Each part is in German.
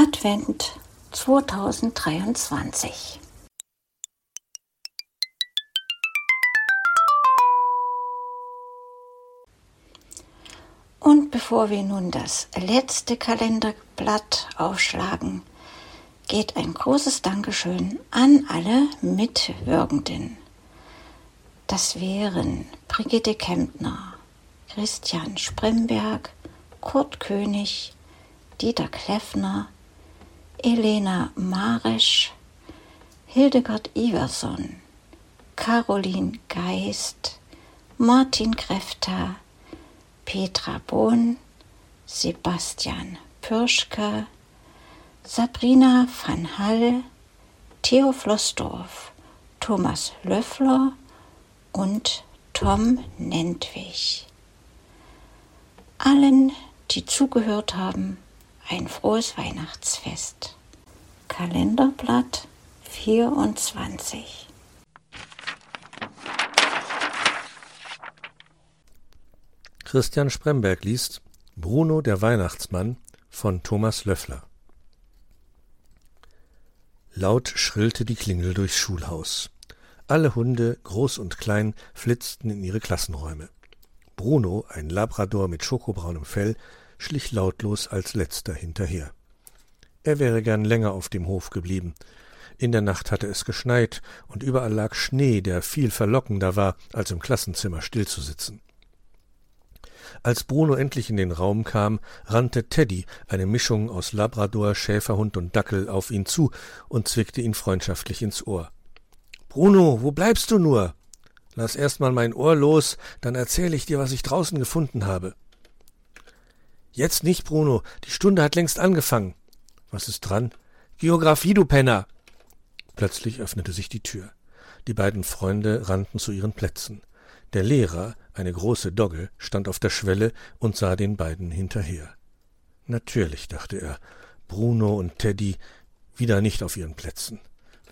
Advent 2023. Und bevor wir nun das letzte Kalenderblatt aufschlagen, geht ein großes Dankeschön an alle Mitwirkenden. Das wären Brigitte Kempner, Christian Spremberg, Kurt König, Dieter Kleffner, Elena Maresch, Hildegard Iverson, Caroline Geist, Martin Krefter, Petra Bohn, Sebastian Pürschke, Sabrina van Hall, Theo Flossdorf, Thomas Löffler und Tom Nentwich. Allen, die zugehört haben, ein frohes Weihnachtsfest. Kalenderblatt 24. Christian Spremberg liest Bruno der Weihnachtsmann von Thomas Löffler. Laut schrillte die Klingel durchs Schulhaus. Alle Hunde, groß und klein, flitzten in ihre Klassenräume. Bruno, ein Labrador mit schokobraunem Fell, schlich lautlos als letzter hinterher. Er wäre gern länger auf dem Hof geblieben. In der Nacht hatte es geschneit, und überall lag Schnee, der viel verlockender war, als im Klassenzimmer stillzusitzen. Als Bruno endlich in den Raum kam, rannte Teddy, eine Mischung aus Labrador, Schäferhund und Dackel, auf ihn zu und zwickte ihn freundschaftlich ins Ohr. Bruno, wo bleibst du nur? Lass erst mal mein Ohr los, dann erzähle ich dir, was ich draußen gefunden habe. Jetzt nicht, Bruno, die Stunde hat längst angefangen. Was ist dran? Geographie, du Penner. Plötzlich öffnete sich die Tür. Die beiden Freunde rannten zu ihren Plätzen. Der Lehrer, eine große Dogge, stand auf der Schwelle und sah den beiden hinterher. Natürlich, dachte er, Bruno und Teddy wieder nicht auf ihren Plätzen.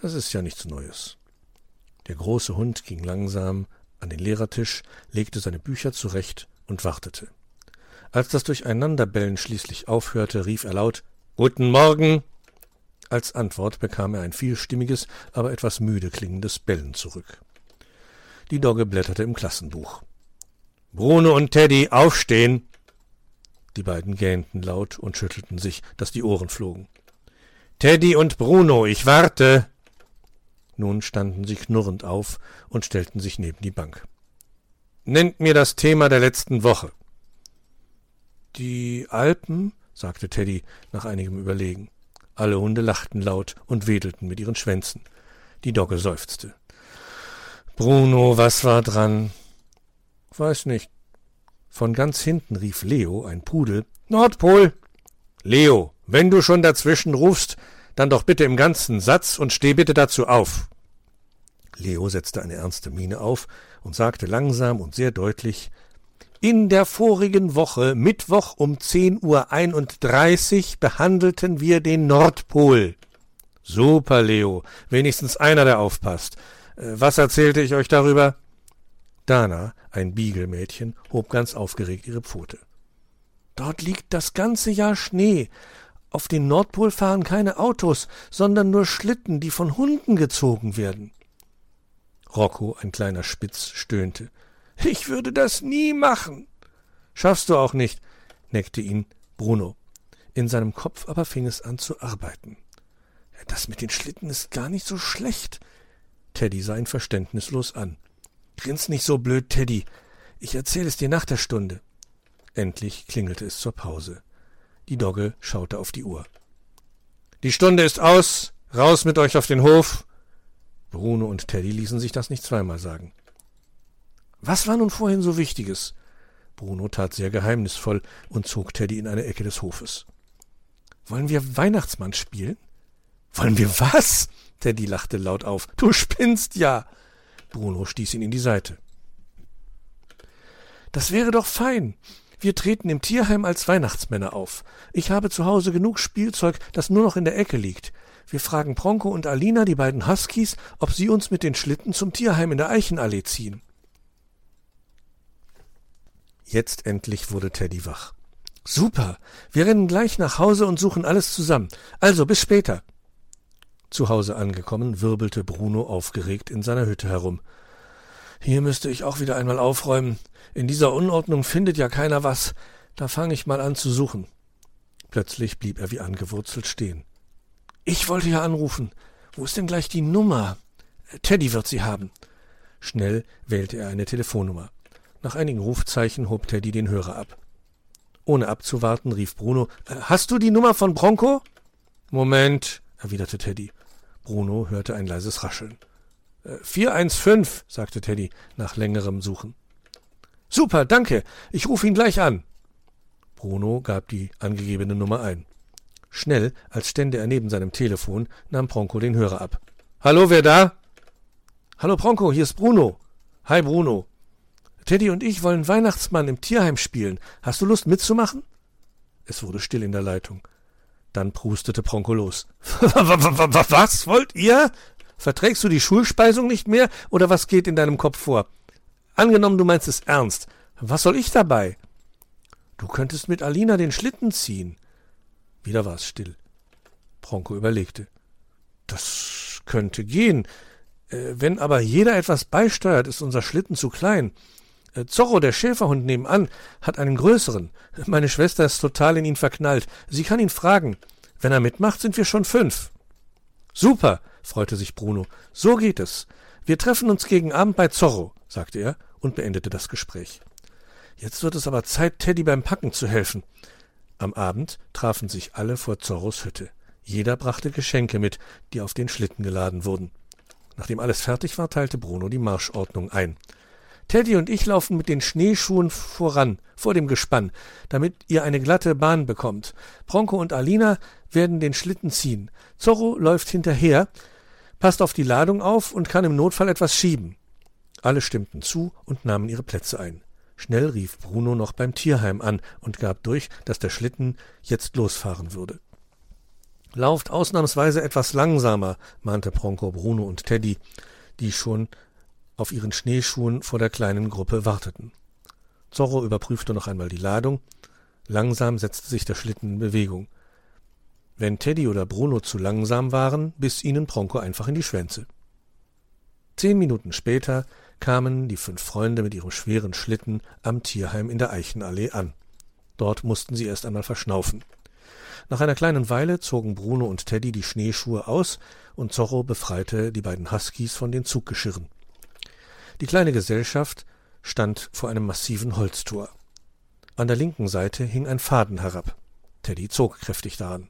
Das ist ja nichts Neues. Der große Hund ging langsam an den Lehrertisch, legte seine Bücher zurecht und wartete. Als das Durcheinanderbellen schließlich aufhörte, rief er laut Guten Morgen. Als Antwort bekam er ein vielstimmiges, aber etwas müde klingendes Bellen zurück. Die Dogge blätterte im Klassenbuch. Bruno und Teddy, aufstehen! Die beiden gähnten laut und schüttelten sich, dass die Ohren flogen. Teddy und Bruno, ich warte! Nun standen sie knurrend auf und stellten sich neben die Bank. Nennt mir das Thema der letzten Woche. Die Alpen, sagte Teddy nach einigem Überlegen. Alle Hunde lachten laut und wedelten mit ihren Schwänzen. Die Dogge seufzte. Bruno, was war dran? Weiß nicht. Von ganz hinten rief Leo, ein Pudel. Nordpol! Leo, wenn du schon dazwischen rufst, dann doch bitte im ganzen Satz und steh bitte dazu auf. Leo setzte eine ernste Miene auf und sagte langsam und sehr deutlich In der vorigen Woche, Mittwoch um zehn Uhr einunddreißig, behandelten wir den Nordpol. Super, Leo. Wenigstens einer, der aufpasst. Äh, was erzählte ich euch darüber? Dana, ein Biegelmädchen, hob ganz aufgeregt ihre Pfote. Dort liegt das ganze Jahr Schnee. Auf den Nordpol fahren keine Autos, sondern nur Schlitten, die von Hunden gezogen werden. Rocco, ein kleiner Spitz, stöhnte. Ich würde das nie machen. Schaffst du auch nicht, neckte ihn Bruno. In seinem Kopf aber fing es an zu arbeiten. Das mit den Schlitten ist gar nicht so schlecht. Teddy sah ihn verständnislos an. Grins nicht so blöd, Teddy. Ich erzähle es dir nach der Stunde. Endlich klingelte es zur Pause. Die Dogge schaute auf die Uhr. Die Stunde ist aus. Raus mit euch auf den Hof. Bruno und Teddy ließen sich das nicht zweimal sagen. Was war nun vorhin so Wichtiges? Bruno tat sehr geheimnisvoll und zog Teddy in eine Ecke des Hofes. Wollen wir Weihnachtsmann spielen? Wollen wir was? Teddy lachte laut auf. Du spinnst ja. Bruno stieß ihn in die Seite. Das wäre doch fein. Wir treten im Tierheim als Weihnachtsmänner auf. Ich habe zu Hause genug Spielzeug, das nur noch in der Ecke liegt. Wir fragen Bronco und Alina, die beiden Huskies, ob sie uns mit den Schlitten zum Tierheim in der Eichenallee ziehen. Jetzt endlich wurde Teddy wach. Super. Wir rennen gleich nach Hause und suchen alles zusammen. Also, bis später. Zu Hause angekommen, wirbelte Bruno aufgeregt in seiner Hütte herum. Hier müsste ich auch wieder einmal aufräumen. In dieser Unordnung findet ja keiner was. Da fange ich mal an zu suchen. Plötzlich blieb er wie angewurzelt stehen. Ich wollte ja anrufen. Wo ist denn gleich die Nummer? Teddy wird sie haben. Schnell wählte er eine Telefonnummer. Nach einigen Rufzeichen hob Teddy den Hörer ab. Ohne abzuwarten, rief Bruno äh, Hast du die Nummer von Bronco? Moment, erwiderte Teddy. Bruno hörte ein leises Rascheln. Äh, vier eins fünf, sagte Teddy nach längerem Suchen. Super, danke. Ich rufe ihn gleich an. Bruno gab die angegebene Nummer ein. Schnell, als stände er neben seinem Telefon, nahm Bronco den Hörer ab. Hallo, wer da? Hallo Bronco, hier ist Bruno. Hi Bruno. Teddy und ich wollen Weihnachtsmann im Tierheim spielen. Hast du Lust mitzumachen? Es wurde still in der Leitung. Dann prustete Bronco los. was wollt ihr? Verträgst du die Schulspeisung nicht mehr oder was geht in deinem Kopf vor? Angenommen, du meinst es ernst. Was soll ich dabei? Du könntest mit Alina den Schlitten ziehen. Wieder war es still. Bronco überlegte. Das könnte gehen. Äh, wenn aber jeder etwas beisteuert, ist unser Schlitten zu klein. Äh, Zorro, der Schäferhund nebenan, hat einen größeren. Meine Schwester ist total in ihn verknallt. Sie kann ihn fragen. Wenn er mitmacht, sind wir schon fünf. Super, freute sich Bruno. So geht es. Wir treffen uns gegen Abend bei Zorro, sagte er und beendete das Gespräch. Jetzt wird es aber Zeit, Teddy beim Packen zu helfen. Am Abend trafen sich alle vor Zorros Hütte. Jeder brachte Geschenke mit, die auf den Schlitten geladen wurden. Nachdem alles fertig war, teilte Bruno die Marschordnung ein. Teddy und ich laufen mit den Schneeschuhen voran, vor dem Gespann, damit ihr eine glatte Bahn bekommt. Bronco und Alina werden den Schlitten ziehen. Zorro läuft hinterher, passt auf die Ladung auf und kann im Notfall etwas schieben. Alle stimmten zu und nahmen ihre Plätze ein. Schnell rief Bruno noch beim Tierheim an und gab durch, dass der Schlitten jetzt losfahren würde. Lauft ausnahmsweise etwas langsamer, mahnte Bronco Bruno und Teddy, die schon auf ihren Schneeschuhen vor der kleinen Gruppe warteten. Zorro überprüfte noch einmal die Ladung. Langsam setzte sich der Schlitten in Bewegung. Wenn Teddy oder Bruno zu langsam waren, biss ihnen Bronco einfach in die Schwänze. Zehn Minuten später kamen die fünf Freunde mit ihrem schweren Schlitten am Tierheim in der Eichenallee an. Dort mussten sie erst einmal verschnaufen. Nach einer kleinen Weile zogen Bruno und Teddy die Schneeschuhe aus und Zorro befreite die beiden Huskies von den Zuggeschirren. Die kleine Gesellschaft stand vor einem massiven Holztor. An der linken Seite hing ein Faden herab. Teddy zog kräftig daran.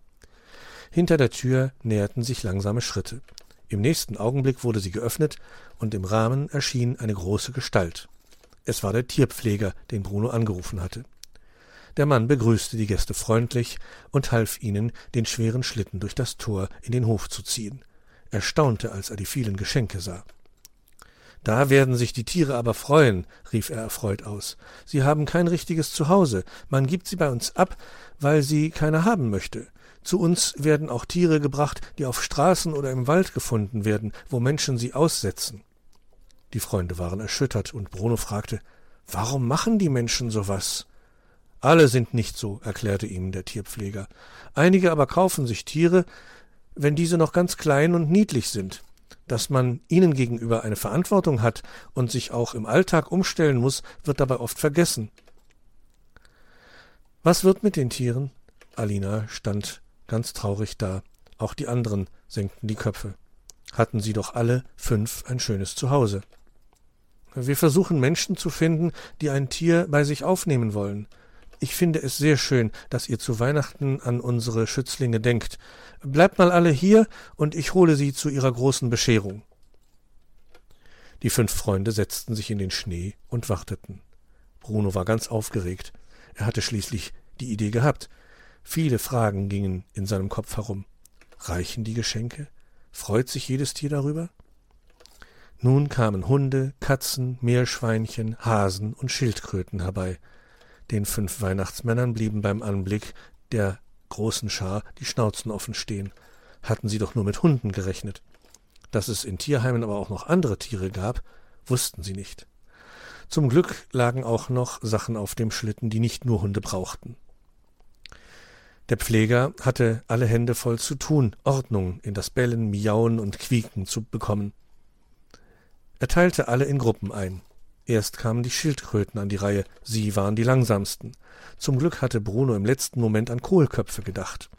Hinter der Tür näherten sich langsame Schritte. Im nächsten Augenblick wurde sie geöffnet, und im Rahmen erschien eine große Gestalt. Es war der Tierpfleger, den Bruno angerufen hatte. Der Mann begrüßte die Gäste freundlich und half ihnen, den schweren Schlitten durch das Tor in den Hof zu ziehen. Er staunte, als er die vielen Geschenke sah. Da werden sich die Tiere aber freuen, rief er erfreut aus. Sie haben kein richtiges Zuhause. Man gibt sie bei uns ab, weil sie keiner haben möchte. Zu uns werden auch Tiere gebracht, die auf Straßen oder im Wald gefunden werden, wo Menschen sie aussetzen. Die Freunde waren erschüttert, und Bruno fragte Warum machen die Menschen so was? Alle sind nicht so, erklärte ihm der Tierpfleger. Einige aber kaufen sich Tiere, wenn diese noch ganz klein und niedlich sind dass man ihnen gegenüber eine Verantwortung hat und sich auch im Alltag umstellen muss, wird dabei oft vergessen. Was wird mit den Tieren? Alina stand ganz traurig da. Auch die anderen senkten die Köpfe. Hatten sie doch alle fünf ein schönes Zuhause. Wir versuchen Menschen zu finden, die ein Tier bei sich aufnehmen wollen. Ich finde es sehr schön, dass ihr zu Weihnachten an unsere Schützlinge denkt. Bleibt mal alle hier, und ich hole sie zu ihrer großen Bescherung. Die fünf Freunde setzten sich in den Schnee und warteten. Bruno war ganz aufgeregt. Er hatte schließlich die Idee gehabt. Viele Fragen gingen in seinem Kopf herum. Reichen die Geschenke? Freut sich jedes Tier darüber? Nun kamen Hunde, Katzen, Meerschweinchen, Hasen und Schildkröten herbei. Den fünf Weihnachtsmännern blieben beim Anblick der großen Schar die Schnauzen offen stehen. Hatten sie doch nur mit Hunden gerechnet. Dass es in Tierheimen aber auch noch andere Tiere gab, wussten sie nicht. Zum Glück lagen auch noch Sachen auf dem Schlitten, die nicht nur Hunde brauchten. Der Pfleger hatte alle Hände voll zu tun, Ordnung in das Bellen, Miauen und Quieken zu bekommen. Er teilte alle in Gruppen ein. Erst kamen die Schildkröten an die Reihe, sie waren die langsamsten. Zum Glück hatte Bruno im letzten Moment an Kohlköpfe gedacht.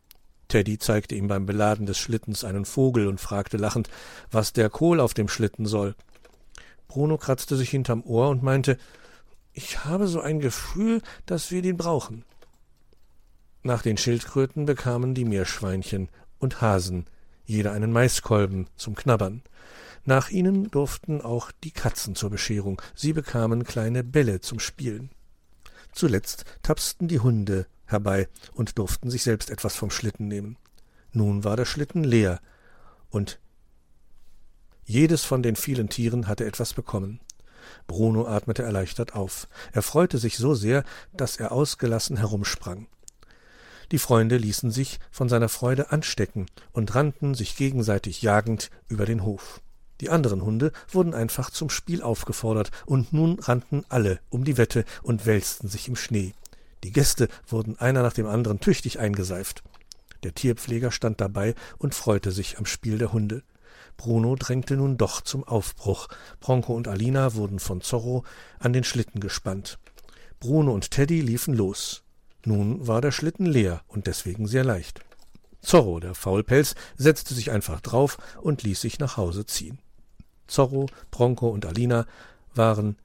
Teddy zeigte ihm beim Beladen des Schlittens einen Vogel und fragte lachend, was der Kohl auf dem Schlitten soll. Bruno kratzte sich hinterm Ohr und meinte, ich habe so ein Gefühl, dass wir den brauchen. Nach den Schildkröten bekamen die Meerschweinchen und Hasen jeder einen Maiskolben zum Knabbern. Nach ihnen durften auch die Katzen zur Bescherung, sie bekamen kleine Bälle zum Spielen. Zuletzt tapsten die Hunde herbei und durften sich selbst etwas vom Schlitten nehmen. Nun war der Schlitten leer, und jedes von den vielen Tieren hatte etwas bekommen. Bruno atmete erleichtert auf. Er freute sich so sehr, dass er ausgelassen herumsprang. Die Freunde ließen sich von seiner Freude anstecken und rannten sich gegenseitig jagend über den Hof. Die anderen Hunde wurden einfach zum Spiel aufgefordert, und nun rannten alle um die Wette und wälzten sich im Schnee. Die Gäste wurden einer nach dem anderen tüchtig eingeseift. Der Tierpfleger stand dabei und freute sich am Spiel der Hunde. Bruno drängte nun doch zum Aufbruch. Bronco und Alina wurden von Zorro an den Schlitten gespannt. Bruno und Teddy liefen los. Nun war der Schlitten leer und deswegen sehr leicht. Zorro, der Faulpelz, setzte sich einfach drauf und ließ sich nach Hause ziehen. Zorro, Bronco und Alina waren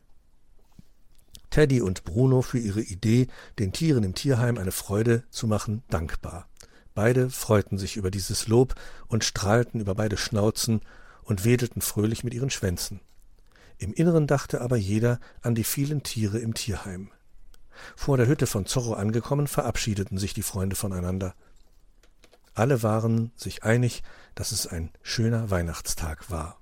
Teddy und Bruno für ihre Idee, den Tieren im Tierheim eine Freude zu machen, dankbar. Beide freuten sich über dieses Lob und strahlten über beide Schnauzen und wedelten fröhlich mit ihren Schwänzen. Im Inneren dachte aber jeder an die vielen Tiere im Tierheim. Vor der Hütte von Zorro angekommen, verabschiedeten sich die Freunde voneinander. Alle waren sich einig, dass es ein schöner Weihnachtstag war.